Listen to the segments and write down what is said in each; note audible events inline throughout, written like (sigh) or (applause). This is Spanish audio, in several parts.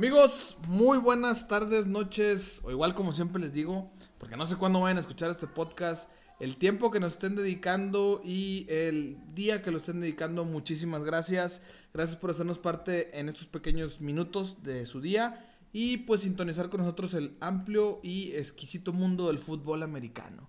Amigos, muy buenas tardes, noches, o igual como siempre les digo, porque no sé cuándo vayan a escuchar este podcast, el tiempo que nos estén dedicando y el día que lo estén dedicando, muchísimas gracias. Gracias por hacernos parte en estos pequeños minutos de su día y pues sintonizar con nosotros el amplio y exquisito mundo del fútbol americano.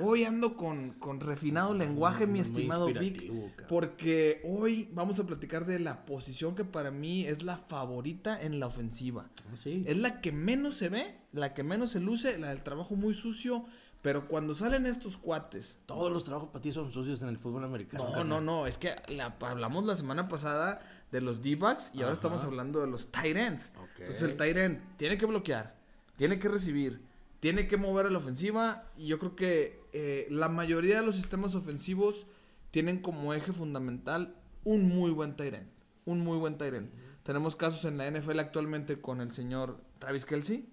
Hoy ando con, con refinado lenguaje, mi estimado Vic, cabrón. porque hoy vamos a platicar de la posición que para mí es la favorita en la ofensiva. Sí. Es la que menos se ve, la que menos se luce, la del trabajo muy sucio, pero cuando salen estos cuates... Todos los trabajos para ti son sucios en el fútbol americano. No, carnal. no, no, es que la- hablamos la semana pasada de los D-backs y ahora estamos hablando de los tight ends. Ok. Entonces el tight end tiene que bloquear, tiene que recibir, tiene que mover a la ofensiva y yo creo que eh, la mayoría de los sistemas ofensivos tienen como eje fundamental un muy buen end, un muy buen end. Tenemos casos en la NFL actualmente con el señor Travis Kelsey,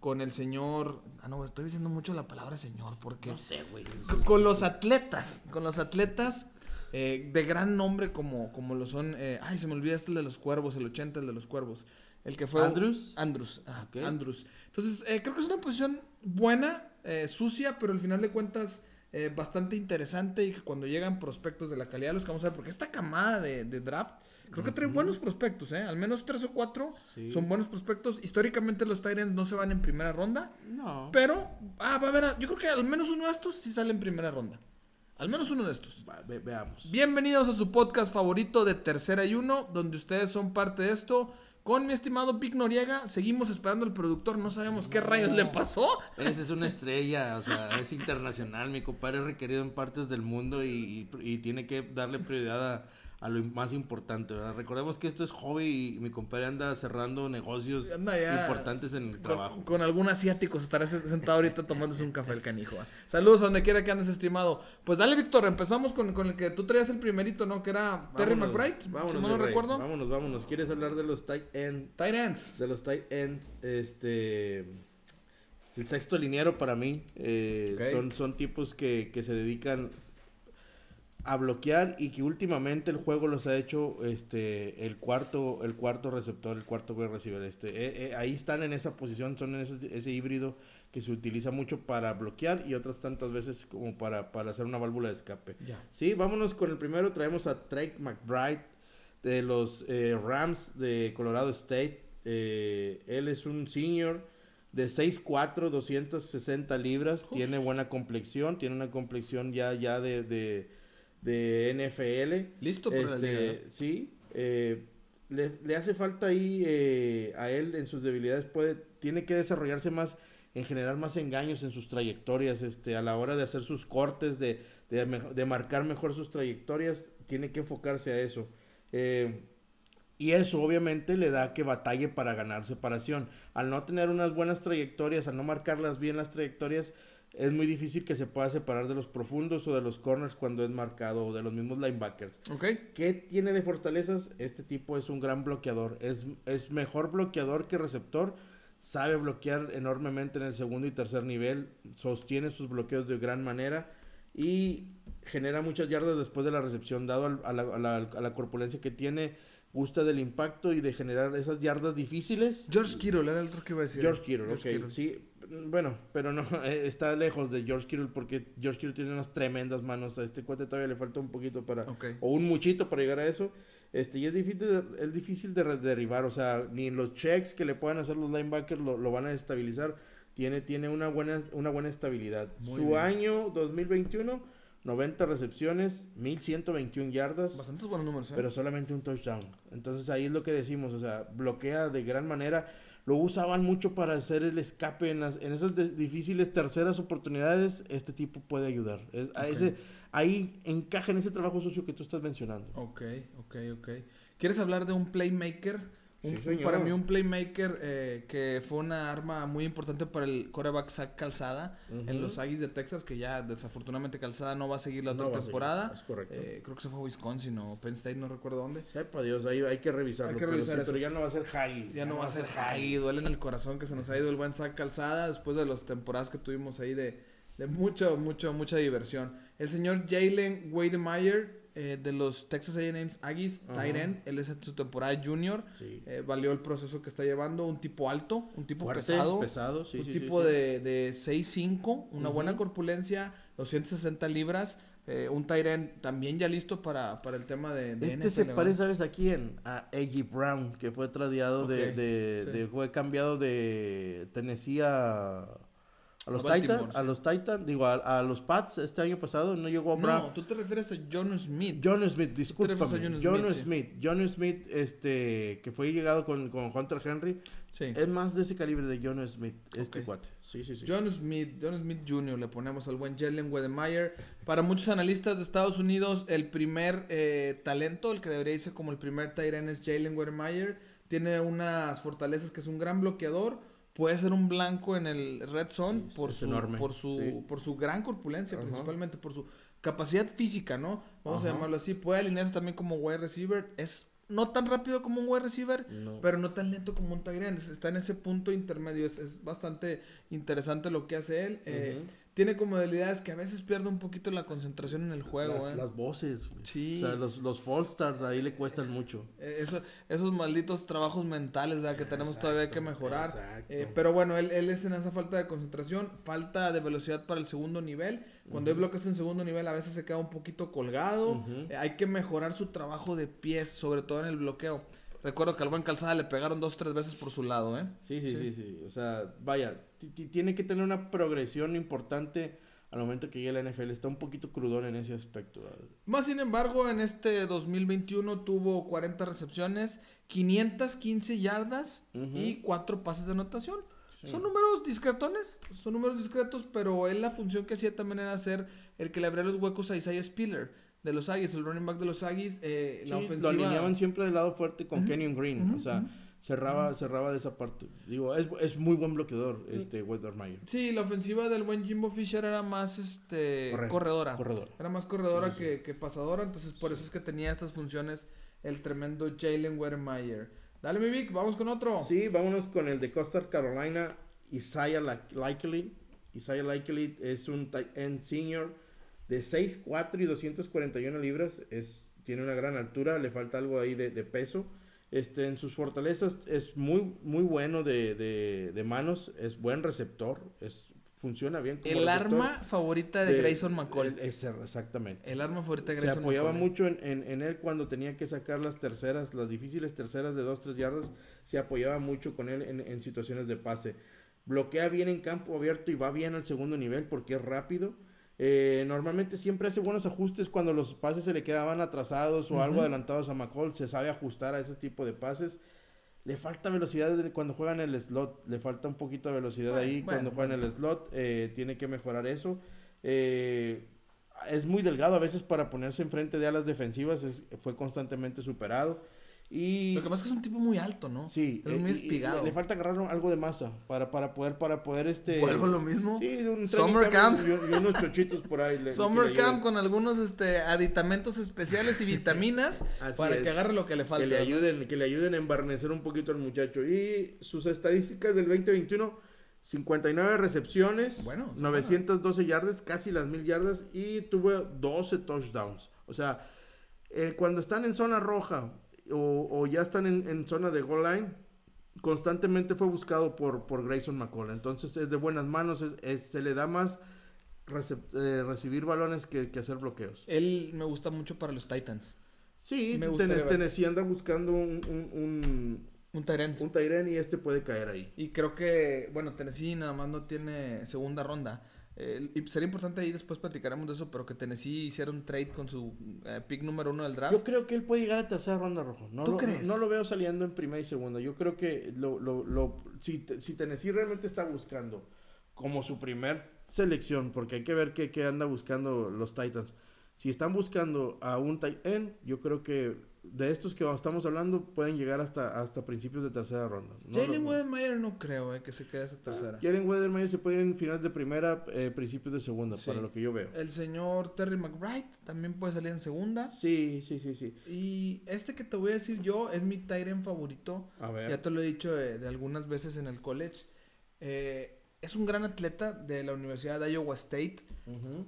con el señor, ah no, estoy diciendo mucho la palabra señor porque No sé, güey. con, con los atletas, con los atletas eh, de gran nombre como, como lo son, eh, ay, se me olvida este el de los cuervos, el 80, el de los cuervos, el que fue... ¿Andrews? Andrews, ah, Ok. Andrews. Entonces, eh, creo que es una posición buena, eh, sucia, pero al final de cuentas eh, bastante interesante y que cuando llegan prospectos de la calidad los que vamos a ver, porque esta camada de, de draft, creo que trae buenos prospectos, ¿eh? Al menos tres o cuatro Sí. son buenos prospectos. Históricamente los Tyrants no se van en primera ronda. No. Pero, ah, va a haber, yo creo que al menos uno de estos sí sale en primera ronda. Al menos uno de estos. Va, ve- veamos. Bienvenidos a su podcast favorito de Tercera y Uno, donde ustedes son parte de esto. Con mi estimado Vic Noriega, seguimos esperando al productor, no sabemos qué rayos le pasó. Ese es una estrella, o sea, es internacional. Mi compadre es requerido en partes del mundo y, y- y tiene que darle prioridad a, a lo más importante. ¿verdad? Recordemos que esto es hobby y mi compadre anda cerrando negocios Anda ya. importantes en el trabajo. Con, algún asiático se estará sentado ahorita tomándose un café el canijo. ¿eh? Saludos a donde quiera que andes, estimado. Pues dale, Víctor, empezamos con, con el que tú traías el primerito, ¿no? Que era Terry McBride, vámonos, si no lo recuerdo. Vámonos, vámonos. ¿Quieres hablar de los tight end? Tight ends. De los tight end, este... El sexto liniero para mí. eh, son, son tipos que, que se dedican a bloquear y que últimamente el juego los ha hecho este el cuarto el cuarto receptor el cuarto wide receiver este eh, eh, ahí están en esa posición son en ese, ese híbrido que se utiliza mucho para bloquear y otras tantas veces como para, para hacer una válvula de escape. Sí, vámonos con el primero. Traemos a Drake McBride de los eh, Rams de Colorado State. Él es un senior de 6'4", 260 libras. Tiene buena complexión. Tiene una complexión ya, ya de, de, de NFL. Listo para la Este, liga. ¿eh? Sí. eh, le, le hace falta ahí eh, a él en sus debilidades. Puede, tiene que desarrollarse más en generar más engaños en sus trayectorias, este, a la hora de hacer sus cortes, de, de marcar mejor sus trayectorias, tiene que enfocarse a eso. Eh, y eso obviamente le da que batalle para ganar separación. Al no tener unas buenas trayectorias, al no marcarlas bien las trayectorias, es muy difícil que se pueda separar de los profundos o de los corners cuando es marcado o de los mismos linebackers. Ok. ¿Qué tiene de fortalezas? Este tipo es un gran bloqueador. Es, es mejor bloqueador que receptor. Sabe bloquear enormemente en el segundo y tercer nivel. Sostiene sus bloqueos de gran manera. Y genera muchas yardas después de la recepción. Dado al- a, la, a la- a la corpulencia que tiene, gusta del impacto y de generar esas yardas difíciles. George Kittle era el otro que iba a decir. George Kittle, George ok. Kittle. Sí, bueno, pero no, (laughs) eh, está lejos de George Kittle porque George Kittle tiene unas tremendas manos. A este cuate todavía le falta un poquito para, o un muchito para llegar a eso. Este, y es difícil, de, es difícil de derribar, o sea, ni los checks que le puedan hacer los linebackers lo, lo van a estabilizar. Tiene, tiene una buena, una buena estabilidad. Muy Su bien. año 2021, 90 recepciones, 1121 yardas Bastantes buenos números, ¿eh? pero solamente un touchdown. Entonces ahí es lo que decimos, o sea, bloquea de gran manera. Lo usaban mucho para hacer el escape en, las, en esas difíciles terceras oportunidades. Este tipo puede ayudar. Es- a ese, ahí encaja en ese trabajo sucio que tú estás mencionando. Ok, ok, ok. ¿Quieres hablar de un playmaker? Un- Sí, un- señor. para mí un playmaker eh, que fue una arma muy importante para el coreback Zach Calzada en los Aggies de Texas, que ya desafortunadamente Calzada no va a seguir la otra temporada. es correcto. Eh, creo que se fue a Wisconsin o Penn State, no recuerdo dónde. Sepa Dios, ahí hay que revisarlo. Hay que revisar eso. pero ya no va a ser Hagi. Ya no va a ser Haggy, duele en el corazón que se nos ha ido el buen Zach Calzada después de las temporadas que tuvimos ahí de, de mucho, mucho, mucha diversión. El señor Jalen Wademeyer eh, de los Texas A&M Aggies, end, él es en su temporada junior, Sí. eh, valió el proceso que está llevando, un tipo alto, un tipo Fuerte, pesado, pesado, sí, un sí, tipo de, de 6'5", una buena corpulencia, 260 libras, eh, un end también ya listo para, para el tema de, de Este se parece, ¿sabes a quién? A A.J. Brown, que fue tradeado de, Ok, de, sí. de- fue cambiado de Tennessee a, a los Titans, a los Titans, digo, a, a los Pats este año pasado, no llegó a Brown. No, tú te refieres a John Smith. John Smith, refieres a discúlpame. John John Smith, sí. John Smith, este, que fue llegado con, con Hunter Henry, sí. es más de ese calibre de John Smith, este Ok. cuate. Sí, sí, sí. John Smith, John Smith Jr. le ponemos al buen Jalen Wedemeyer. Para muchos analistas de Estados Unidos, el primer eh, talento, el que debería irse como el primer end es Jalen Wedemeyer. Tiene unas fortalezas que es un gran bloqueador. Puede ser un blanco en el red zone Sí, por, su, enorme, por, su, sí. por su gran corpulencia, Ajá. principalmente por su capacidad física, ¿no? Vamos a llamarlo así. Puede alinearse también como wide receiver. Es no tan rápido como un wide receiver, No. pero no tan lento como un tight. Está en ese punto intermedio. Es, es bastante interesante lo que hace él. Eh. Tiene como debilidades que a veces pierde un poquito la concentración en el juego. las, eh. las voces. güey. Sí. O sea, los, los fall stars ahí le cuestan mucho. Eh, eso- esos malditos trabajos mentales ¿verdad? que tenemos todavía que mejorar. exacto. Eh, pero bueno, él, él es en esa falta de concentración, falta de velocidad para el segundo nivel. Cuando hay bloques en segundo nivel a veces se queda un poquito colgado. Eh, hay que mejorar su trabajo de pies, sobre todo en el bloqueo. Recuerdo que al buen Calzada le pegaron dos tres veces por su lado, ¿eh? Sí, sí, Sí. sí, sí. O sea, vaya, ti- ti- tiene que tener una progresión importante al momento que llegue a la NFL. Está un poquito crudón en ese aspecto. Más sin embargo, en este 2021 tuvo 40 recepciones, 515 yardas y 4 pases de anotación. Sí. Son números discretones, son números discretos, pero él la función que hacía también era ser el que le abría los huecos a Isaiah Spiller de los Aggies, el running back de los Aggies. eh, la ofensiva. Lo alineaban siempre del lado fuerte con Kenyon Green. o sea, cerraba, cerraba de esa parte. Digo, es, es muy buen bloqueador, este Wettermeyer. Sí, la ofensiva del buen Jimbo Fisher era más este Corre- corredora. Corredor. Era más corredora Sí, sí, Que, que pasadora, entonces por eso es que tenía estas funciones el tremendo Jalen Wedemeyer. Dale, mi Vic, vamos con otro. Sí, vámonos con el de Costa Carolina, Isaiah Likely. Isaiah Likely es un tight end senior de 6'4 y 241 libras. Es, tiene una gran altura, le falta algo ahí de, de peso. Este, en sus fortalezas es muy, muy bueno de, de- de manos, es buen receptor, es, funciona bien como el arma favorita de, Grayson McCall. exactamente. El arma favorita de Se Grayson apoyaba McCall. mucho en, en- en él cuando tenía que sacar las terceras, las difíciles terceras de 2-3 yardas. Se apoyaba mucho con él en, en situaciones de pase. Bloquea bien en campo abierto y va bien al segundo nivel porque es rápido. Eh, normalmente siempre hace buenos ajustes cuando los pases se le quedaban atrasados o algo adelantados a McCall. Se sabe ajustar a ese tipo de pases. Le falta velocidad cuando juega en el slot. Le falta un poquito de velocidad Bueno, ahí bueno, cuando juega en el slot. eh, tiene que mejorar eso. Eh, es muy delgado a veces para ponerse enfrente de alas defensivas. es- fue constantemente superado. Y Lo que pasa es que es un tipo muy alto, ¿no? sí, Es eh, muy y espigado. Le, falta agarrar algo de masa para, para poder para poder este Vuelvo lo mismo. Sí, un Summer camp. y, y unos chochitos por ahí. le- Summer Camp con algunos este, aditamentos especiales y (laughs) vitaminas Así para es. que agarre lo que le falta. que le ayuden, que le ayuden a embarnecer un poquito al muchacho. Y sus estadísticas del 2021, 59 recepciones, Bueno, 912 yardas, casi las mil yardas, y tuvo 12 touchdowns. O sea, eh, cuando están en zona roja o, o ya están en, en zona de goal line, constantemente fue buscado por, por Grayson McCall. Entonces es de buenas manos, es- es- se le da más eh, recibir balones que, que hacer bloqueos. Él me gusta mucho para los Titans. Sí. Tennessee anda buscando un, un, un, Un Tyrant. un Tyren y este puede caer ahí. Y creo que, bueno, Tennessee nada más no tiene segunda ronda. Eh, y sería importante ahí, después platicaremos de eso, pero que Tennessee hiciera un trade con su eh, pick número uno del draft. Yo creo que él puede llegar a tercera ronda rojo. No ¿Tú lo, crees? No, lo veo saliendo en primera y segunda. Yo creo que lo, lo, lo, si, si Tennessee realmente está buscando como su primer selección, porque hay que ver qué, qué anda buscando los Titans. Si están buscando a un tight end, yo creo que de estos que estamos hablando pueden llegar hasta, hasta principios de tercera ronda. No Jalen Wedemeyer no creo eh, que se quede esa tercera. Jalen Weathermeyer se puede ir en finales de primera, eh, principios de segunda, Sí. para lo que yo veo. El señor Terry McBride también puede salir en segunda. Sí, sí, sí, sí. Y este que te voy a decir yo es mi Tyrant favorito. A ver. Ya te lo he dicho de, de algunas veces en el college. Eh, es un gran atleta de la Universidad de Iowa State.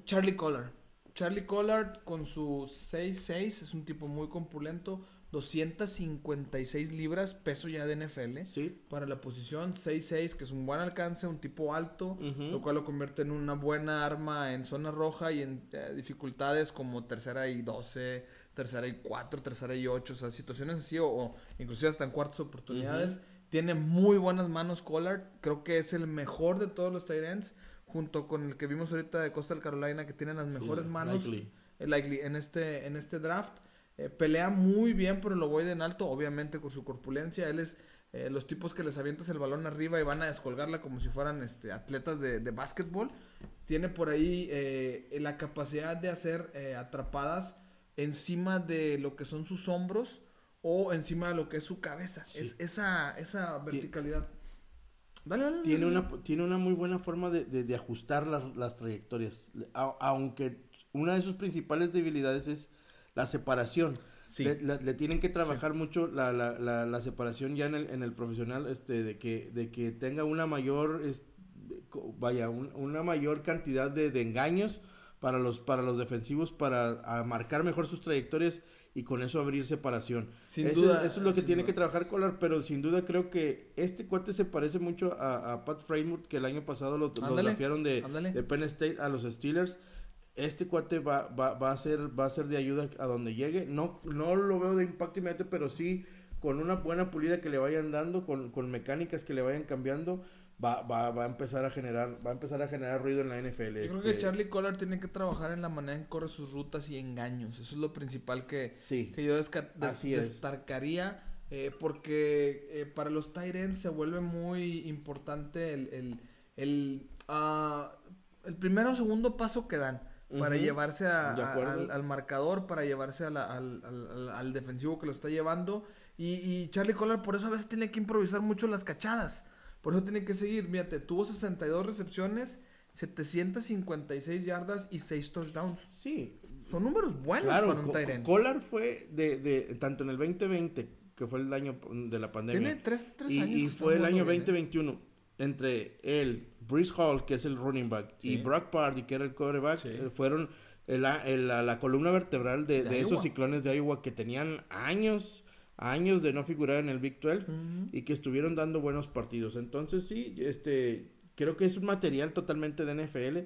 Charlie Collard. Charlie Collard con su 6'6 es un tipo muy compulento. 256 libras, peso ya de NFL. Sí. Para la posición 6'6, que es un buen alcance, un tipo alto, lo cual lo convierte en una buena arma en zona roja y en eh, dificultades como tercera y 12, tercera y 4, tercera y 8, o sea, situaciones así, o, inclusive hasta en cuartas oportunidades. Tiene muy buenas manos Collard, creo que es el mejor de todos los tight ends, junto con el que vimos ahorita de Coastal Carolina, que tiene las mejores manos Likely. eh, likely, en, este, en este draft. Eh, pelea muy bien por el ovoide en alto, obviamente con su corpulencia. Él es eh, los tipos que les avientas el balón arriba y van a descolgarla como si fueran este, atletas de, de básquetbol. Tiene por ahí eh, la capacidad de hacer atrapadas encima de lo que son sus hombros o encima de lo que es su cabeza. Sí. Es, esa, esa verticalidad. Dale, dale, Tiene dale. una, tiene una muy buena forma de, de- de ajustar las, las trayectorias. A- aunque una de sus principales debilidades es la separación. Sí. Le, le- le tienen que trabajar mucho la, la, la, la separación ya en el, en el profesional, este, de que, de que tenga una mayor, es- vaya, un- una mayor cantidad de, de engaños para los, para los defensivos, para a marcar mejor sus trayectorias y con eso abrir separación. Sin Eso- duda, Eso es lo que tiene duda. que trabajar Collar, pero sin duda creo que este cuate se parece mucho a, a Pat Framework, que el año pasado lo, draftearon de, de Penn State a los Steelers. Este cuate va, va, va, a ser, va a ser de ayuda a donde llegue. No, no lo veo de impacto inmediato, pero sí con una buena pulida que le vayan dando, con, con mecánicas que le vayan cambiando, va, va, va a empezar a generar, va a empezar a generar ruido en la NFL. Yo creo este, que Charlie Collard tiene que trabajar en la manera en que corre sus rutas y engaños. Eso es lo principal que, Sí. que yo des- destacaría. eh, porque eh, para los ends se vuelve muy importante el, el, el, ah, el primero o segundo paso que dan. Para llevarse a- a- al, al marcador, para llevarse a la- al, al- al- defensivo que lo está llevando. Y, y Charlie Collard por eso a veces tiene que improvisar mucho las cachadas. Por eso tiene que seguir. Fíjate, tuvo 62 recepciones, 756 yardas y 6 touchdowns. Sí, Son números buenos claro, para un end. Collar fue de, de, tanto en el 2020, que fue el año de la pandemia. Tiene 3 tres, y, años. y fue el año bien, ¿eh? 2021 entre él, Brees Hall, que es el running back, y. Brock Party, que era el quarterback, Sí. eh, fueron el- el- la, la columna vertebral de, De de esos ciclones de Iowa que tenían años, años de no figurar en el Big 12 Ujú. y que estuvieron dando buenos partidos. Entonces sí, este, creo que es un material totalmente de NFL.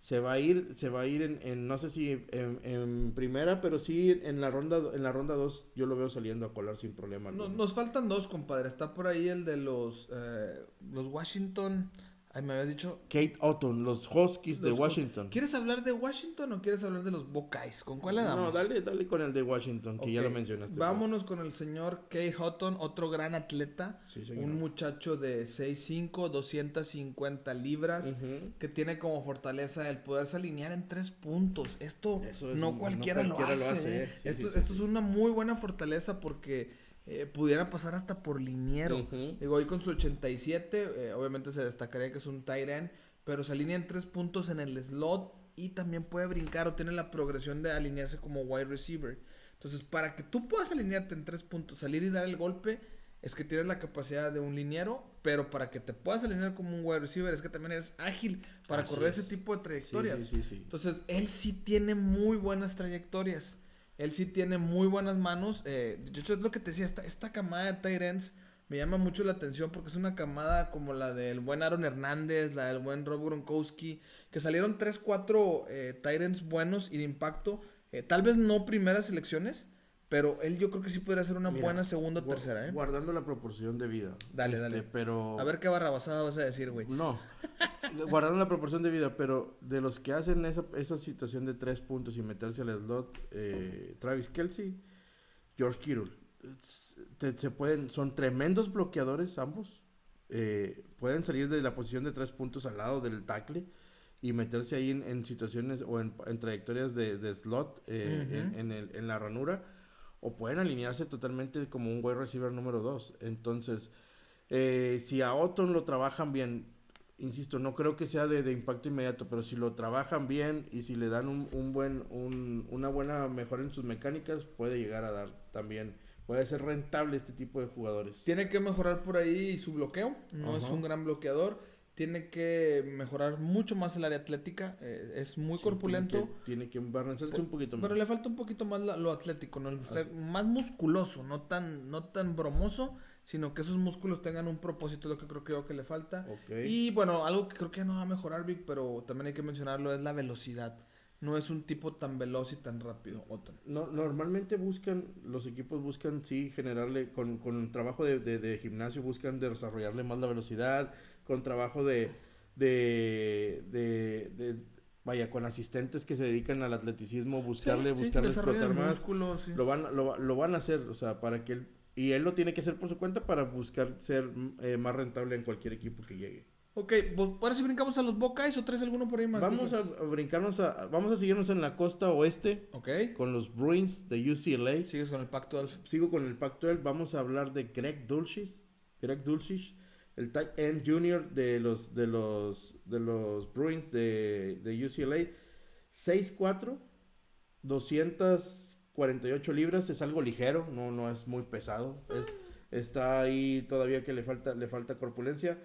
Se va a ir, se va a ir en, en, no sé si en, en primera, pero sí en la ronda, en la ronda 2 yo lo veo saliendo a colar sin problema. No- alguno. nos faltan dos, compadre. Está por ahí el de los, eh, los Washington. Ay, me habías dicho. Kate Otton, los Huskies de Washington. ¿Quieres hablar de Washington o quieres hablar de los Buckeyes? ¿Con cuál le damos? No, dale, dale con el de Washington, que ya lo mencionaste. pues. Vámonos con el señor Kay Houghton, otro gran atleta. Sí, señor. Un muchacho de 6'5, 250 libras. Ujú. Que tiene como fortaleza el poderse alinear en tres puntos. Esto es- no cualquiera, cualquiera lo lo hace. ¿eh? ¿eh? Sí, esto sí, esto es una muy buena fortaleza porque eh, pudiera pasar hasta por liniero. Ujú. Digo, hoy con su 87, eh, obviamente se destacaría que es un tight end, pero se alinea en tres puntos en el slot y también puede brincar o tiene la progresión de alinearse como wide receiver. Entonces, para que tú puedas alinearte en tres puntos, salir y dar el golpe, es que tienes la capacidad de un liniero, pero para que te puedas alinear como un wide receiver, es que también eres ágil para Así correr es. ese tipo de trayectorias. sí, sí, sí. Entonces, él sí tiene muy buenas trayectorias. Él sí tiene muy buenas manos. Eh, de hecho, es lo que te decía, esta, esta camada de ends me llama mucho la atención porque es una camada como la del buen Aaron Hernández, la del buen Rob Gronkowski, que salieron 3, 4 eh, ends buenos y de impacto. Eh, tal vez no primeras selecciones, pero él yo creo que sí podría ser una Mira, buena segunda o tercera, ¿eh? Guardando la proporción de vida. Dale, Este, dale. Pero... A ver qué barrabasada vas a decir, güey. No, (laughs) guardando la proporción de vida, pero de los que hacen esa, esa situación de tres puntos y meterse al slot, eh, Travis Kelsey, George Kittle, te- se pueden, son tremendos bloqueadores ambos, eh, pueden salir de la posición de tres puntos al lado del tackle y meterse ahí en, en situaciones o en, en trayectorias de, de slot eh, en, en el- en la ranura, o pueden alinearse totalmente como un wide receiver número dos. Entonces, eh, si a Otton lo trabajan bien, insisto, no creo que sea de, de impacto inmediato, pero si lo trabajan bien y si le dan un, un buen, un- una buena mejora en sus mecánicas, puede llegar a dar también, puede ser rentable este tipo de jugadores. Tiene que mejorar por ahí su bloqueo. No es un gran bloqueador. tiene que mejorar mucho más el área atlética. eh, es muy Sí, corpulento. Tiene que, barranzarse un poquito más. Pero le falta un poquito más la- lo atlético, ¿no? El ser más musculoso, no tan, no tan bromoso, sino que esos músculos tengan un propósito, es lo que creo que, le falta. Ok. Y bueno, algo que creo que no va a mejorar, Vic, pero también hay que mencionarlo, es la velocidad. No es un tipo tan veloz y tan rápido, Otton. No, normalmente buscan, los equipos buscan, sí, generarle, con, con trabajo de, de- de gimnasio, buscan desarrollarle más la velocidad, con trabajo de, de, de, de- vaya, con asistentes que se dedican al atleticismo, buscarle, Sí, sí, buscarle de explotar más. músculo, sí. Lo van, lo, lo van a hacer, o sea, para que él, y él lo tiene que hacer por su cuenta para buscar ser eh, más rentable en cualquier equipo que llegue. Ok, pues, ahora sí brincamos a los Buckeyes o traes alguno por ahí más. Vamos a, brincarnos a, vamos a seguirnos en la costa oeste Ok, con los Bruins de UCLA. sigues con el Pacto Alf. Sigo con el Pacto L. Vamos a hablar de Greg Dulcich. Greg Dulcich, el tight end junior de los, de los, de los Bruins de, de UCLA. 6'4", 248 libras. Es algo ligero, no, no es muy pesado. Es, está ahí todavía que le falta, le falta corpulencia.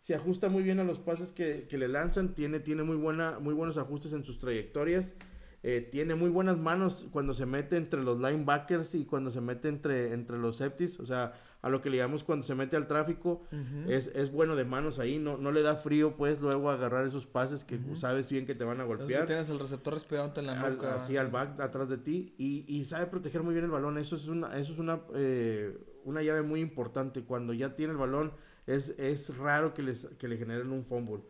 Se ajusta muy bien a los pases que, que le lanzan. Tiene, tiene muy, buena, muy buenos ajustes en sus trayectorias. Eh, tiene muy buenas manos cuando se mete entre los linebackers y cuando se mete entre, entre los septis. O sea, a lo que le llamamos cuando se mete al tráfico. es, es bueno de manos ahí. No, no le da frío, pues, luego agarrar esos pases que sabes bien que te van a que golpear. tienes el receptor respirante en la Al- nuca. así al back atrás de ti y, y sabe proteger muy bien el balón. Eso es una, eso es una, eh, una llave muy importante. Cuando ya tiene el balón, es, es raro que, les, que le generen un fumble.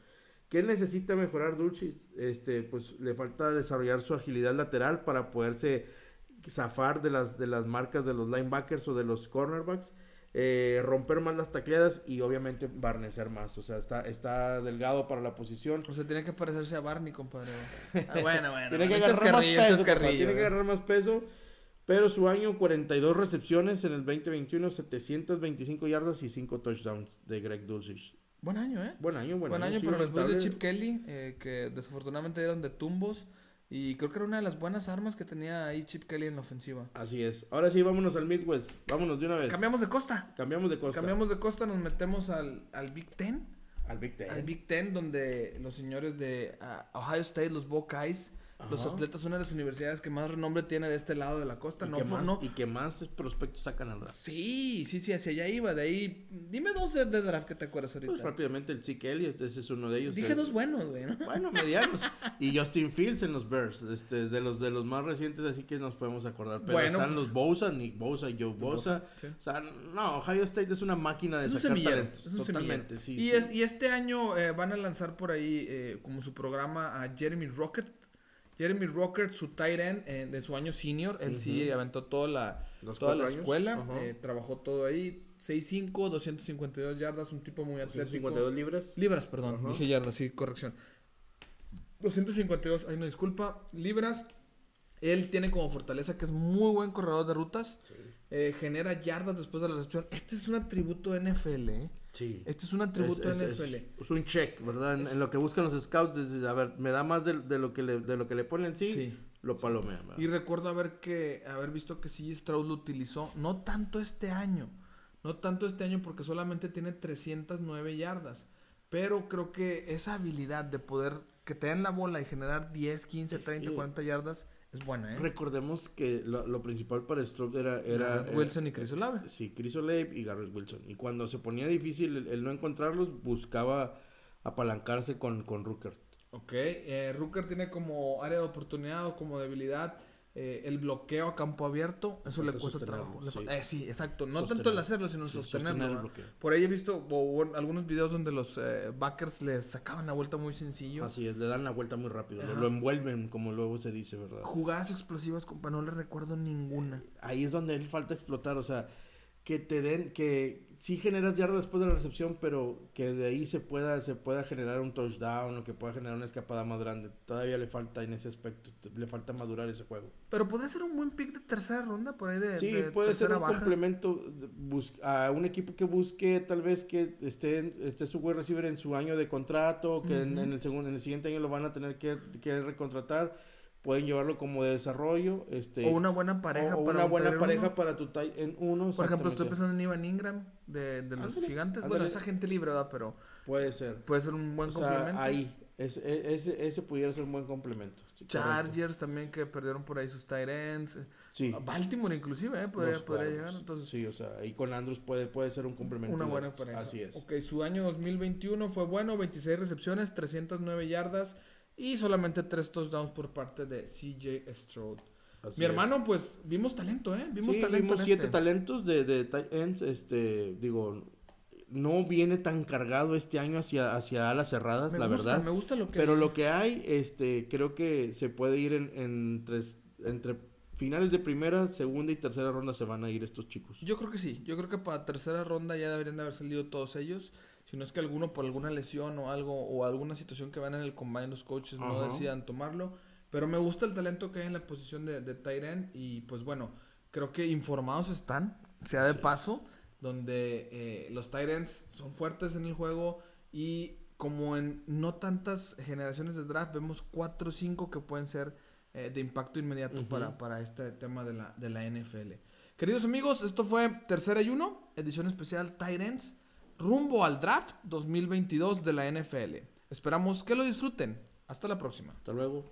¿Qué necesita mejorar Dulce? Este, pues le falta desarrollar su agilidad lateral para poderse zafar de las, de las marcas de los linebackers o de los cornerbacks. Eh, romper más las tacleadas y obviamente barnecer más. O sea, está, está delgado para la posición. O sea, tiene que parecerse a Barney, compadre. (laughs) Ah, bueno, bueno. tiene que agarrar más peso, papá, chascarrillo, tiene que agarrar más peso. Pero su año, 42 recepciones en el 2021, 725 yardas y 5 touchdowns de Greg Dulcich. Buen año, ¿eh? Buen año, buen, Buen, año, sí, pero después de. Chip Kelly, eh, que desafortunadamente dieron de tumbos. Y creo que era una de las buenas armas que tenía ahí Chip Kelly en la ofensiva. Así es. Ahora sí, vámonos al Midwest. Vámonos de una vez. Cambiamos de costa. Cambiamos de costa. Cambiamos de costa, nos metemos al, al Big Ten. al Big Ten. Al Big Ten, donde los señores de ah, Ohio State, los Buckeyes, los atletas, una de las universidades que más renombre tiene de este lado de la costa. y, No, que fue- más, no, y que más prospectos sacan al draft. Sí, sí, sí, hacia allá iba. De ahí, dime dos de, de draft que te acuerdas ahorita. Pues rápidamente el Zeke Elliott, ese es uno de ellos. Dije El- dos buenos, güey, ¿no? Bueno, medianos. (laughs) y Justin Fields en los Bears, este, de los de los más recientes, así que nos podemos acordar. Pero Bueno, están pues- los Bosa, Nick Bosa y Joe Bosa. sí. O sea, no, Ohio State es una máquina de Es sacar talentos. Es Totalmente, sí. y, sí. es- y este año eh, van a lanzar por ahí eh, como su programa a Jeremy Rocket. Jeremy Rocket, su tight end eh, de su año senior. Él sí aventó toda la, Los toda la escuela. Eh, trabajó todo ahí. 6'5, 252 yardas. Un tipo muy atlético. 52 libras. Libras, perdón. Dije yardas, sí, corrección. 252, hay una disculpa. Libras. Él tiene como fortaleza que es muy buen corredor de rutas. Eh, genera yardas después de la recepción. Este es un atributo NFL, ¿eh? Sí. Este es un atributo Es- es- NFL. es- es un check, ¿verdad? En, en lo que buscan los scouts, a ver, me da más de, de lo, que le, de lo que le ponen sí, Sí. lo palomea. Y recuerdo haber que haber visto que sí Stroud lo utilizó, no tanto este año, no tanto este año porque solamente tiene 309 yardas, pero creo que esa habilidad de poder que te den la bola y generar 10, 15, Es 30, que- 40 yardas es buena, ¿eh? Recordemos que lo, lo principal para Stroud era... era Garrett era- Wilson y Chris Olave. Sí, Chris Olave y Garrett Wilson. Y cuando se ponía difícil el, el no encontrarlos, buscaba apalancarse con, con Ruckert. Ok, eh, Rooker tiene como área de oportunidad o como debilidad eh, el bloqueo a campo abierto. Eso le cuesta trabajo. Sí. eh, sí, exacto. No Sostener. tanto el hacerlo, sino el Sí, sostenerlo. Por ahí he visto algunos videos donde los eh, backers le sacaban la vuelta muy sencillo. Así es, le dan la vuelta muy rápido. Lo, lo envuelven, como luego se dice, ¿verdad? Jugadas explosivas, compa, no le recuerdo ninguna. Ahí es donde él falta explotar. O sea, que te den, que sí generas yardas después de la recepción, pero que de ahí se pueda, se pueda generar un touchdown o que pueda generar una escapada más grande. Todavía le falta en ese aspecto, le falta madurar ese juego. Pero puede ser un buen pick de tercera ronda por ahí de. Sí, de puede ser un baja. complemento a un equipo que busque tal vez que esté, en- esté su wide receiver en su año de contrato, que en, Ujú. en el segundo, en el siguiente año lo van a tener que, que recontratar. Pueden llevarlo como de desarrollo. Este, O una buena pareja o para una un buena pareja uno. para tu tight end uno. Por ejemplo, estoy pensando en Ivan Ingram de, de los Ándale, gigantes. Bueno, esa gente libre, ¿verdad? Pero Puede ser. puede ser un buen O sea, complemento. ahí. Ese, e- ese, ese pudiera ser un buen complemento. Sí, correcto. Chargers también que perdieron por ahí sus tight ends. Sí. Baltimore inclusive, ¿eh? Podría, podría llegar. Entonces, sí, o sea, ahí con Andrews puede, puede ser un complemento. una buena pareja. Así es. Ok, su año 2021 fue bueno, 26 recepciones, 309 yardas y solamente 3 touchdowns por parte de CJ Stroud. Así Mi es. hermano, pues vimos talento, ¿eh? Vimos sí, talento. vimos siete este. talentos de, de tight ends. Este, digo, no viene tan cargado este año hacia, hacia alas cerradas, Me la gusta, verdad. me gusta lo que. Pero lo que hay, este, creo que se puede ir en, en tres- entre finales de primera, segunda y tercera ronda se van a ir estos chicos. Yo creo que sí. Yo creo que para tercera ronda ya deberían de haber salido todos ellos. Si no es que alguno por alguna lesión o algo o alguna situación que van en el combine los coaches no decidan tomarlo. Pero me gusta el talento que hay en la posición de, de y pues bueno, creo que informados están, sea de Sí. paso, donde eh, los ends son fuertes en el juego y como en no tantas generaciones de draft vemos cuatro o cinco que pueden ser eh, de impacto inmediato para, para este tema de la, de la NFL. Queridos amigos, esto fue Tercera y Uno, edición especial Titans, rumbo al draft 2022 de la NFL. Esperamos que lo disfruten. Hasta la próxima. Hasta luego.